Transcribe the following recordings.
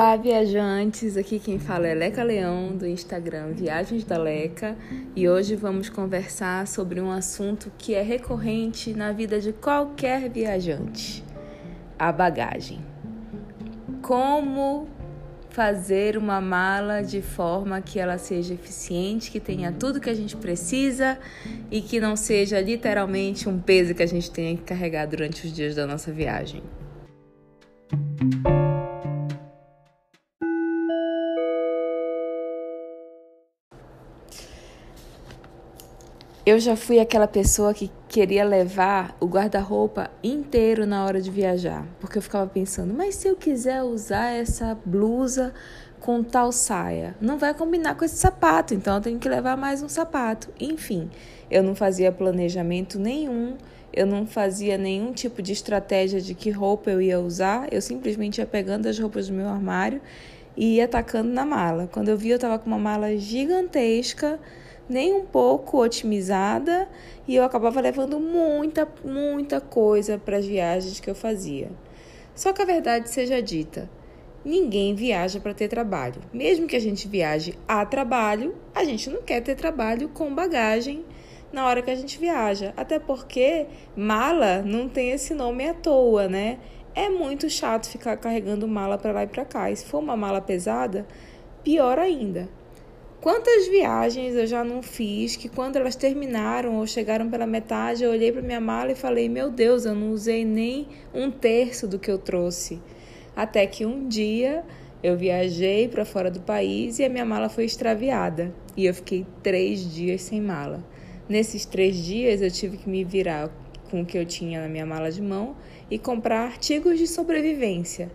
Olá, viajantes! Aqui quem fala é Leca Leão, do Instagram Viagens da Leca, e hoje vamos conversar sobre um assunto que é recorrente na vida de qualquer viajante: a bagagem. Como fazer uma mala de forma que ela seja eficiente, que tenha tudo que a gente precisa e que não seja literalmente um peso que a gente tenha que carregar durante os dias da nossa viagem. Eu já fui aquela pessoa que queria levar o guarda-roupa inteiro na hora de viajar, porque eu ficava pensando, mas se eu quiser usar essa blusa com tal saia, não vai combinar com esse sapato, então eu tenho que levar mais um sapato. Enfim, eu não fazia planejamento nenhum, eu não fazia nenhum tipo de estratégia de que roupa eu ia usar, eu simplesmente ia pegando as roupas do meu armário e ia atacando na mala. Quando eu vi, eu estava com uma mala gigantesca nem um pouco otimizada e eu acabava levando muita, muita coisa para as viagens que eu fazia. Só que a verdade seja dita, ninguém viaja para ter trabalho. Mesmo que a gente viaje a trabalho, a gente não quer ter trabalho com bagagem na hora que a gente viaja. Até porque mala não tem esse nome à toa, né? É muito chato ficar carregando mala para lá e para cá. E se for uma mala pesada, pior ainda. Quantas viagens eu já não fiz que quando elas terminaram ou chegaram pela metade, eu olhei para minha mala e falei: "Meu Deus, eu não usei nem um terço do que eu trouxe". Até que um dia eu viajei para fora do país e a minha mala foi extraviada e eu fiquei três dias sem mala. Nesses três dias eu tive que me virar com o que eu tinha na minha mala de mão e comprar artigos de sobrevivência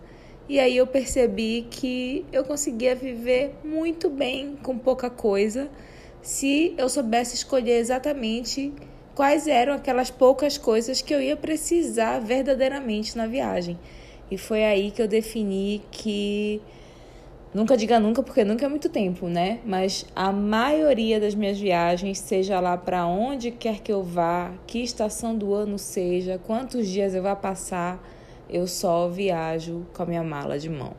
e aí eu percebi que eu conseguia viver muito bem com pouca coisa se eu soubesse escolher exatamente quais eram aquelas poucas coisas que eu ia precisar verdadeiramente na viagem. E foi aí que eu defini que nunca diga nunca, porque nunca é muito tempo, né? Mas a maioria das minhas viagens, seja lá para onde quer que eu vá, que estação do ano seja, quantos dias eu vá passar, eu só viajo com a minha mala de mão.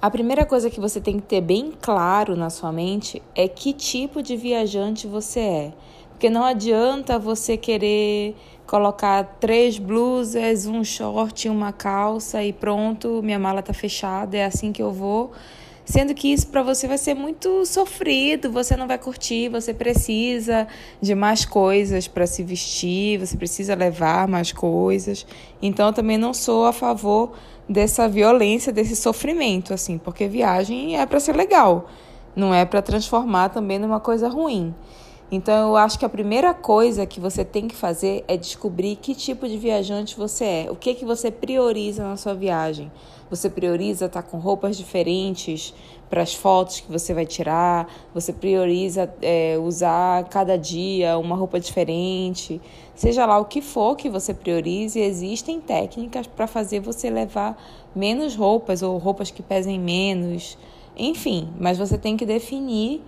A primeira coisa que você tem que ter bem claro na sua mente é que tipo de viajante você é. Porque não adianta você querer colocar três blusas, um short uma calça e pronto, minha mala tá fechada, é assim que eu vou sendo que isso para você vai ser muito sofrido, você não vai curtir, você precisa de mais coisas para se vestir, você precisa levar mais coisas. Então eu também não sou a favor dessa violência, desse sofrimento assim, porque viagem é para ser legal, não é para transformar também numa coisa ruim. Então eu acho que a primeira coisa que você tem que fazer é descobrir que tipo de viajante você é, o que que você prioriza na sua viagem. Você prioriza estar com roupas diferentes para as fotos que você vai tirar, você prioriza é, usar cada dia uma roupa diferente, seja lá o que for que você priorize, existem técnicas para fazer você levar menos roupas ou roupas que pesem menos, enfim, mas você tem que definir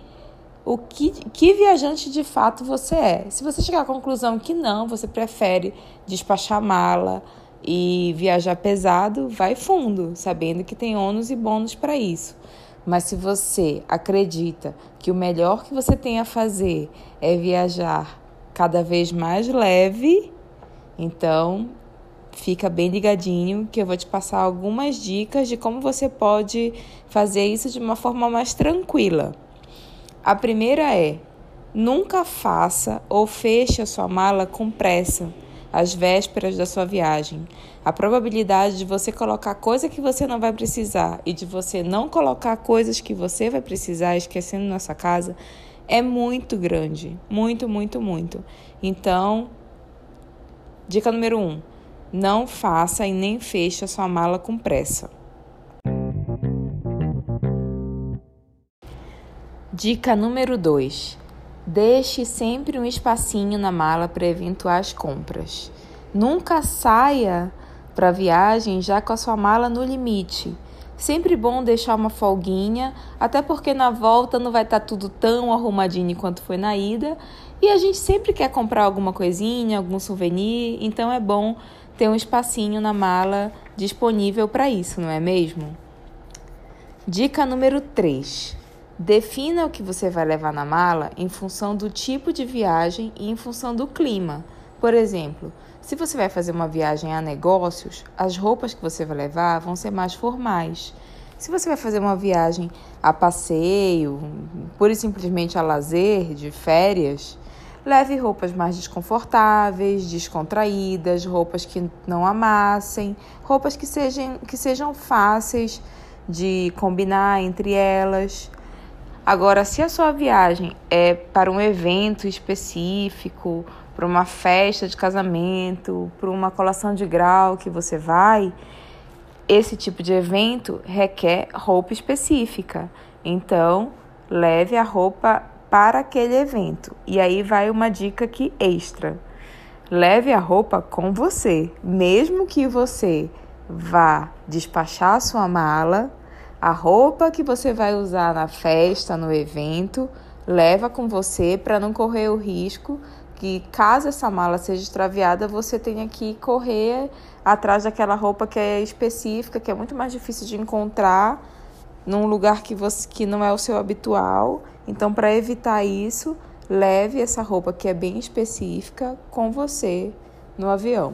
o que, que viajante de fato você é. Se você chegar à conclusão que não, você prefere despachar mala e viajar pesado, vai fundo, sabendo que tem ônus e bônus para isso. Mas se você acredita que o melhor que você tem a fazer é viajar cada vez mais leve, então fica bem ligadinho que eu vou te passar algumas dicas de como você pode fazer isso de uma forma mais tranquila. A primeira é: nunca faça ou feche a sua mala com pressa às vésperas da sua viagem. A probabilidade de você colocar coisa que você não vai precisar e de você não colocar coisas que você vai precisar esquecendo na sua casa é muito grande. Muito, muito, muito. Então, dica número um: não faça e nem feche a sua mala com pressa. Dica número 2: Deixe sempre um espacinho na mala para eventuais compras. Nunca saia para viagem já com a sua mala no limite. Sempre bom deixar uma folguinha, até porque na volta não vai estar tá tudo tão arrumadinho quanto foi na ida. E a gente sempre quer comprar alguma coisinha, algum souvenir, então é bom ter um espacinho na mala disponível para isso, não é mesmo? Dica número 3. Defina o que você vai levar na mala em função do tipo de viagem e em função do clima. Por exemplo, se você vai fazer uma viagem a negócios, as roupas que você vai levar vão ser mais formais. Se você vai fazer uma viagem a passeio, pura e simplesmente a lazer, de férias, leve roupas mais desconfortáveis, descontraídas, roupas que não amassem, roupas que sejam, que sejam fáceis de combinar entre elas. Agora, se a sua viagem é para um evento específico, para uma festa de casamento, para uma colação de grau que você vai, esse tipo de evento requer roupa específica. Então, leve a roupa para aquele evento. E aí vai uma dica aqui extra. Leve a roupa com você, mesmo que você vá despachar a sua mala, a roupa que você vai usar na festa, no evento, leva com você para não correr o risco que caso essa mala seja extraviada, você tenha que correr atrás daquela roupa que é específica, que é muito mais difícil de encontrar num lugar que você que não é o seu habitual. Então, para evitar isso, leve essa roupa que é bem específica com você no avião.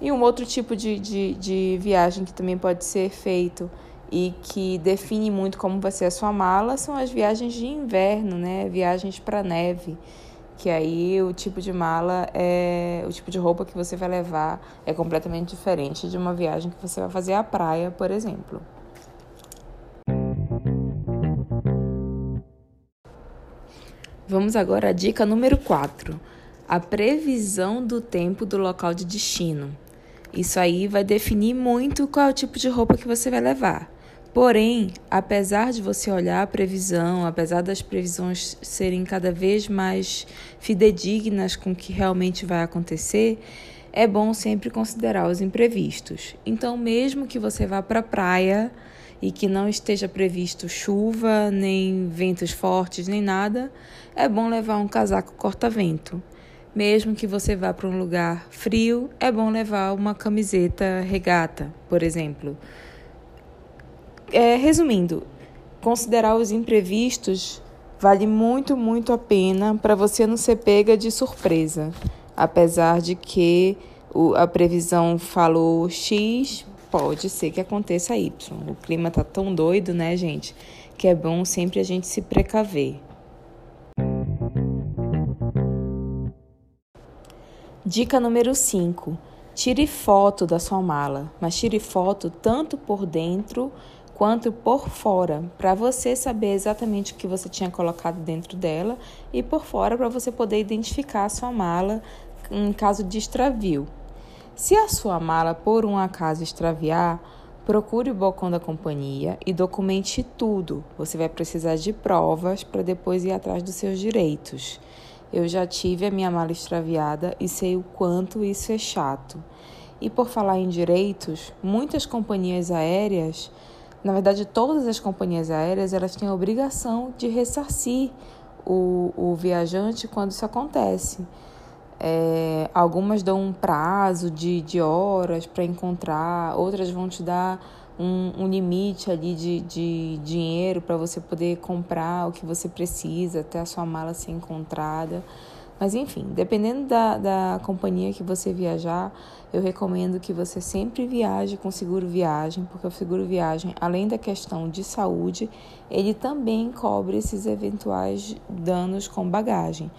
E um outro tipo de, de, de viagem que também pode ser feito e que define muito como vai ser a sua mala são as viagens de inverno, né? Viagens para neve que aí o tipo de mala é o tipo de roupa que você vai levar é completamente diferente de uma viagem que você vai fazer à praia, por exemplo. Vamos agora à dica número 4. A previsão do tempo do local de destino. Isso aí vai definir muito qual é o tipo de roupa que você vai levar. Porém, apesar de você olhar a previsão, apesar das previsões serem cada vez mais fidedignas com o que realmente vai acontecer, é bom sempre considerar os imprevistos. Então, mesmo que você vá para a praia e que não esteja previsto chuva, nem ventos fortes, nem nada, é bom levar um casaco corta-vento. Mesmo que você vá para um lugar frio, é bom levar uma camiseta regata, por exemplo é, resumindo, considerar os imprevistos vale muito, muito a pena para você não ser pega de surpresa. Apesar de que a previsão falou X, pode ser que aconteça Y. O clima tá tão doido, né, gente? Que é bom sempre a gente se precaver. Dica número 5. Tire foto da sua mala, mas tire foto tanto por dentro quanto por fora, para você saber exatamente o que você tinha colocado dentro dela e por fora para você poder identificar a sua mala em caso de extravio. Se a sua mala por um acaso extraviar, procure o balcão da companhia e documente tudo. Você vai precisar de provas para depois ir atrás dos seus direitos. Eu já tive a minha mala extraviada e sei o quanto isso é chato. E por falar em direitos, muitas companhias aéreas na verdade, todas as companhias aéreas elas têm a obrigação de ressarcir o, o viajante quando isso acontece. É, algumas dão um prazo de, de horas para encontrar, outras vão te dar um, um limite ali de, de dinheiro para você poder comprar o que você precisa até a sua mala ser encontrada. Mas enfim, dependendo da, da companhia que você viajar, eu recomendo que você sempre viaje com seguro viagem, porque o seguro viagem, além da questão de saúde, ele também cobre esses eventuais danos com bagagem.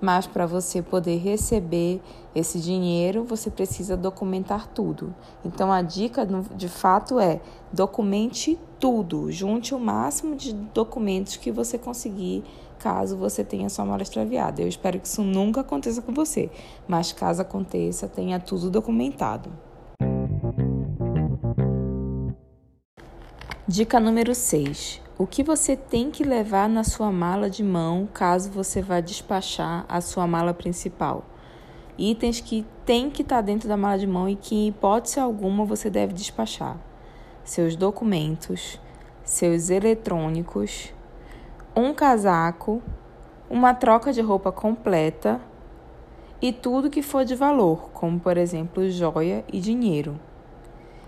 Mas para você poder receber esse dinheiro, você precisa documentar tudo. Então a dica de fato é documente tudo, junte o máximo de documentos que você conseguir caso você tenha sua mala extraviada. Eu espero que isso nunca aconteça com você, mas caso aconteça, tenha tudo documentado. Dica número 6. O que você tem que levar na sua mala de mão caso você vá despachar a sua mala principal? Itens que tem que estar tá dentro da mala de mão e que, em hipótese alguma, você deve despachar: seus documentos, seus eletrônicos, um casaco, uma troca de roupa completa e tudo que for de valor, como por exemplo joia e dinheiro.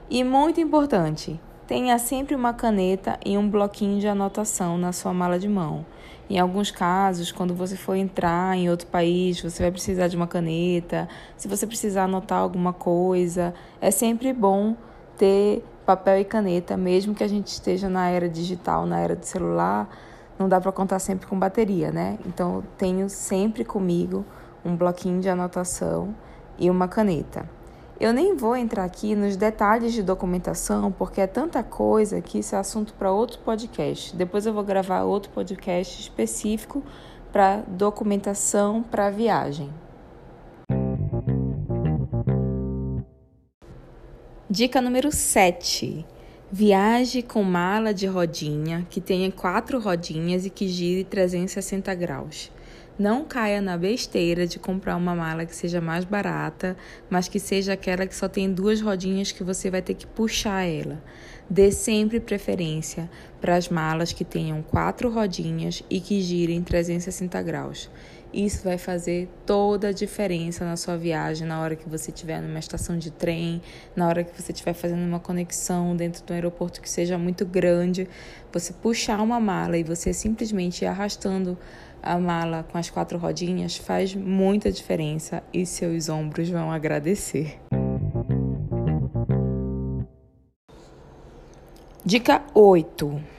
E muito importante, tenha sempre uma caneta e um bloquinho de anotação na sua mala de mão. Em alguns casos, quando você for entrar em outro país, você vai precisar de uma caneta. Se você precisar anotar alguma coisa, é sempre bom ter papel e caneta, mesmo que a gente esteja na era digital, na era do celular, não dá para contar sempre com bateria, né? Então, eu tenho sempre comigo um bloquinho de anotação e uma caneta. Eu nem vou entrar aqui nos detalhes de documentação, porque é tanta coisa que isso é assunto para outro podcast. Depois eu vou gravar outro podcast específico para documentação para viagem. Dica número 7. Viaje com mala de rodinha que tenha quatro rodinhas e que gire 360 graus. Não caia na besteira de comprar uma mala que seja mais barata, mas que seja aquela que só tem duas rodinhas que você vai ter que puxar ela. Dê sempre preferência para as malas que tenham quatro rodinhas e que girem 360 graus. Isso vai fazer toda a diferença na sua viagem, na hora que você estiver numa estação de trem, na hora que você estiver fazendo uma conexão dentro do aeroporto que seja muito grande. Você puxar uma mala e você simplesmente ir arrastando a mala com as quatro rodinhas faz muita diferença e seus ombros vão agradecer. Dica 8.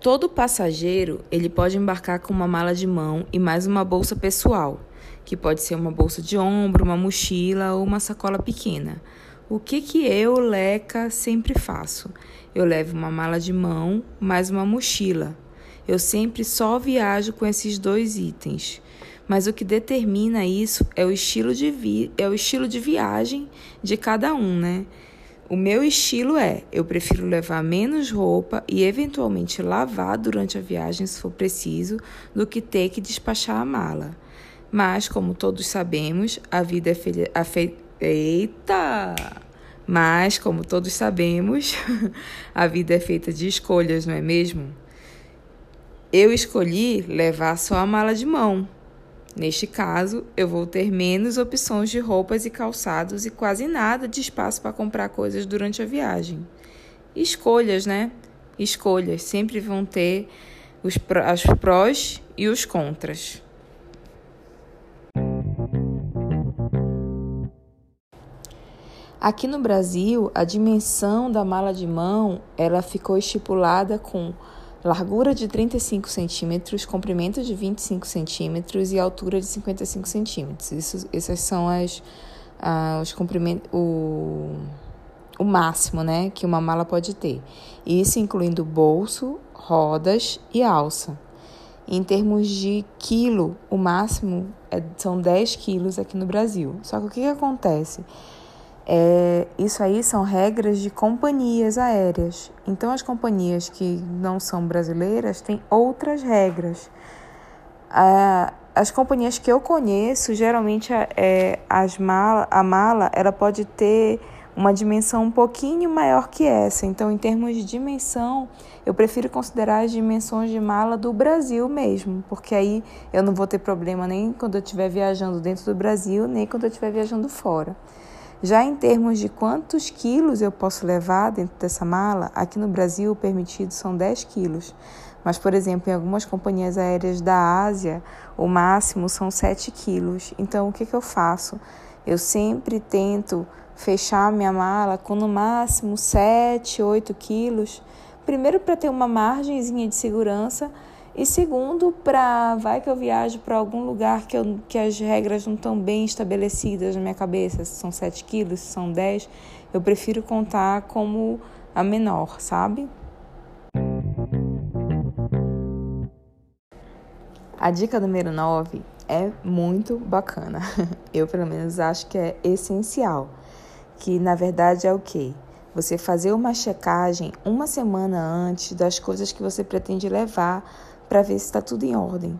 Todo passageiro ele pode embarcar com uma mala de mão e mais uma bolsa pessoal, que pode ser uma bolsa de ombro, uma mochila ou uma sacola pequena. O que que eu, Leca, sempre faço? Eu levo uma mala de mão mais uma mochila. Eu sempre só viajo com esses dois itens. Mas o que determina isso é o estilo de, vi é o estilo de viagem de cada um, né? O meu estilo é: eu prefiro levar menos roupa e eventualmente lavar durante a viagem se for preciso, do que ter que despachar a mala. Mas, como todos sabemos, a vida é feita. Fe... Eita! Mas, como todos sabemos, a vida é feita de escolhas, não é mesmo? Eu escolhi levar só a mala de mão Neste caso, eu vou ter menos opções de roupas e calçados e quase nada de espaço para comprar coisas durante a viagem. Escolhas, né? Escolhas sempre vão ter os, os prós e os contras. Aqui no Brasil, a dimensão da mala de mão ela ficou estipulada com largura de 35 centímetros, comprimento de 25 centímetros e altura de 55 centímetros. Isso, essas são as, ah, os comprimentos, o, o máximo né, que uma mala pode ter. Isso incluindo bolso, rodas e alça. Em termos de quilo, o máximo é, são 10 quilos aqui no Brasil. Só que o que, que acontece? É, isso aí são regras de companhias aéreas. Então, as companhias que não são brasileiras têm outras regras. as companhias que eu conheço, geralmente é, as mala, a mala ela pode ter uma dimensão um pouquinho maior que essa. Então, em termos de dimensão, eu prefiro considerar as dimensões de mala do Brasil mesmo, porque aí eu não vou ter problema nem quando eu estiver viajando dentro do Brasil, nem quando eu estiver viajando fora. Já em termos de quantos quilos eu posso levar dentro dessa mala, aqui no Brasil o permitido são 10 quilos. Mas, por exemplo, em algumas companhias aéreas da Ásia, o máximo são 7 quilos. Então, o que, que eu faço? Eu sempre tento fechar minha mala com no máximo 7, 8 quilos. Primeiro, para ter uma margenzinha de segurança e segundo, para vai que eu viajo para algum lugar que, eu, que as regras não estão bem estabelecidas na minha cabeça, se são 7 quilos, se são 10, eu prefiro contar como a menor, sabe? A dica número 9 é muito bacana. Eu, pelo menos, acho que é essencial. Que na verdade é o quê? Você fazer uma checagem uma semana antes das coisas que você pretende levar para ver se está tudo em ordem.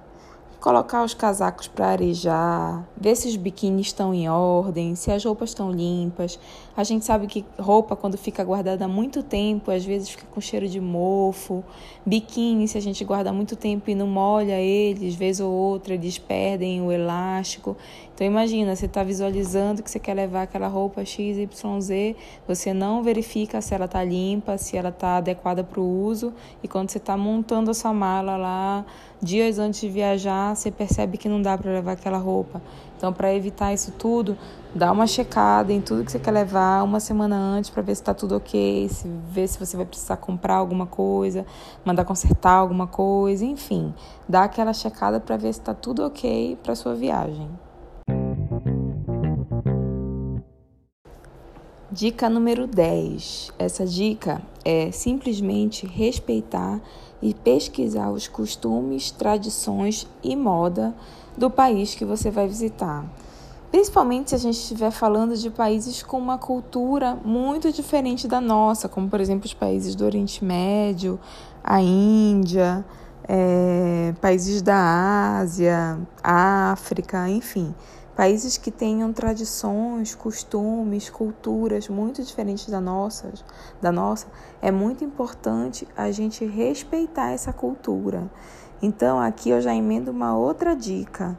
Colocar os casacos para arejar, ver se os biquínis estão em ordem, se as roupas estão limpas. A gente sabe que roupa, quando fica guardada há muito tempo, às vezes fica com cheiro de mofo. Biquíni, se a gente guarda muito tempo e não molha eles, vez ou outra, eles perdem o elástico. Então imagina, você está visualizando que você quer levar aquela roupa XYZ, você não verifica se ela está limpa, se ela está adequada para o uso, e quando você está montando a sua mala lá, dias antes de viajar, você percebe que não dá para levar aquela roupa. Então, para evitar isso tudo, dá uma checada em tudo que você quer levar uma semana antes para ver se está tudo ok, se, ver se você vai precisar comprar alguma coisa, mandar consertar alguma coisa, enfim, dá aquela checada para ver se está tudo ok para sua viagem. Dica número 10. Essa dica é simplesmente respeitar e pesquisar os costumes, tradições e moda do país que você vai visitar. Principalmente se a gente estiver falando de países com uma cultura muito diferente da nossa, como por exemplo os países do Oriente Médio, a Índia, é, países da Ásia, África, enfim países que tenham tradições, costumes, culturas muito diferentes da nossa, da nossa, é muito importante a gente respeitar essa cultura. Então, aqui eu já emendo uma outra dica.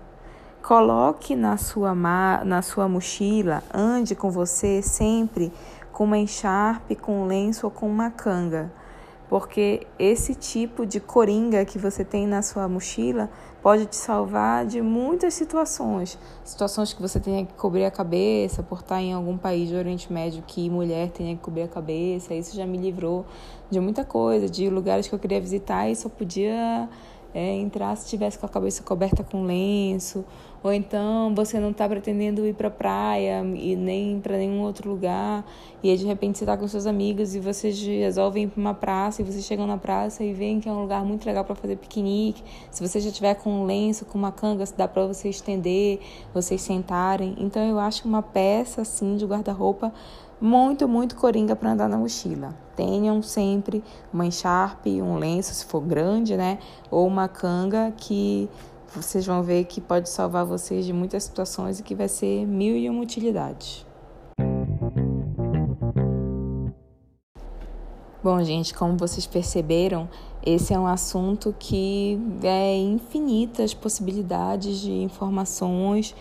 Coloque na sua, na sua mochila, ande com você sempre com uma encharpe, com um lenço ou com uma canga porque esse tipo de coringa que você tem na sua mochila pode te salvar de muitas situações. Situações que você tenha que cobrir a cabeça por estar em algum país do Oriente Médio que mulher tenha que cobrir a cabeça. Isso já me livrou de muita coisa, de lugares que eu queria visitar e só podia é, entrar se tivesse com a cabeça coberta com lenço, ou então você não está pretendendo ir para a praia e nem para nenhum outro lugar, e aí de repente você está com seus amigos e vocês resolvem ir para uma praça e vocês chegam na praça e veem que é um lugar muito legal para fazer piquenique. Se você já tiver com um lenço, com uma canga, dá para você estender, vocês sentarem. Então eu acho uma peça assim de guarda-roupa muito, muito coringa para andar na mochila. Tenham sempre uma encharpe, um lenço, se for grande, né? Ou uma canga que vocês vão ver que pode salvar vocês de muitas situações e que vai ser mil e uma utilidades. Bom, gente, como vocês perceberam, esse é um assunto que é infinitas possibilidades de informações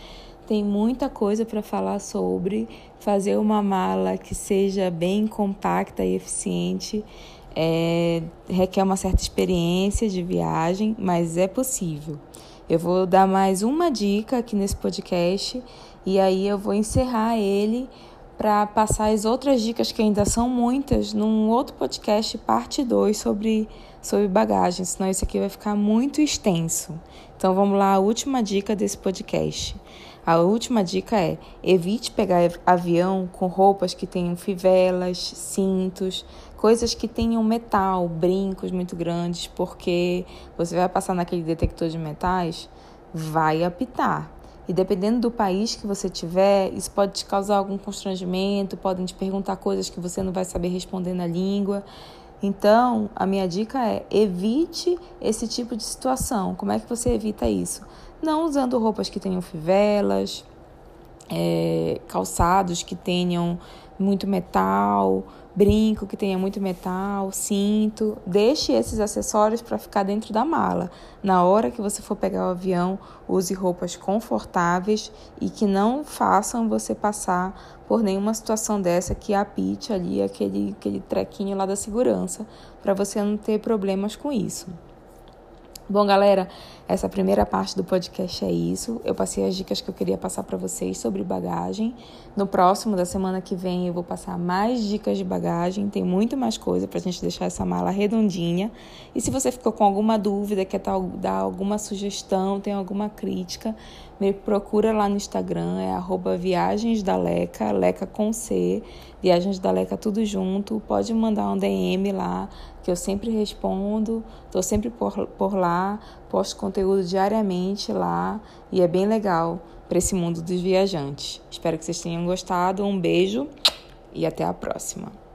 tem muita coisa para falar sobre. Fazer uma mala que seja bem compacta e eficiente é, requer uma certa experiência de viagem, mas é possível. Eu vou dar mais uma dica aqui nesse podcast e aí eu vou encerrar ele para passar as outras dicas que ainda são muitas num outro podcast, parte 2, sobre, sobre bagagem, senão isso aqui vai ficar muito extenso. Então vamos lá, a última dica desse podcast. A última dica é: evite pegar avião com roupas que tenham fivelas, cintos, coisas que tenham metal, brincos muito grandes, porque você vai passar naquele detector de metais, vai apitar. E dependendo do país que você tiver, isso pode te causar algum constrangimento, podem te perguntar coisas que você não vai saber responder na língua. Então, a minha dica é evite esse tipo de situação. Como é que você evita isso? não usando roupas que tenham fivelas, é, calçados que tenham muito metal, brinco que tenha muito metal, cinto. Deixe esses acessórios para ficar dentro da mala. Na hora que você for pegar o avião, use roupas confortáveis e que não façam você passar por nenhuma situação dessa que apite ali aquele, aquele trequinho lá da segurança, para você não ter problemas com isso. Bom, galera, essa primeira parte do podcast é isso. Eu passei as dicas que eu queria passar para vocês sobre bagagem. No próximo, da semana que vem, eu vou passar mais dicas de bagagem. Tem muito mais coisa para a gente deixar essa mala redondinha. E se você ficou com alguma dúvida, quer dar alguma sugestão, tem alguma crítica, me procura lá no Instagram, é arroba Viagens da Leca, com C, Viagens da Leca tudo junto. Pode mandar um DM lá, que eu sempre respondo, estou sempre por, por lá, posto conteúdo diariamente lá e é bem legal para esse mundo dos viajantes. Espero que vocês tenham gostado. Um beijo e até a próxima.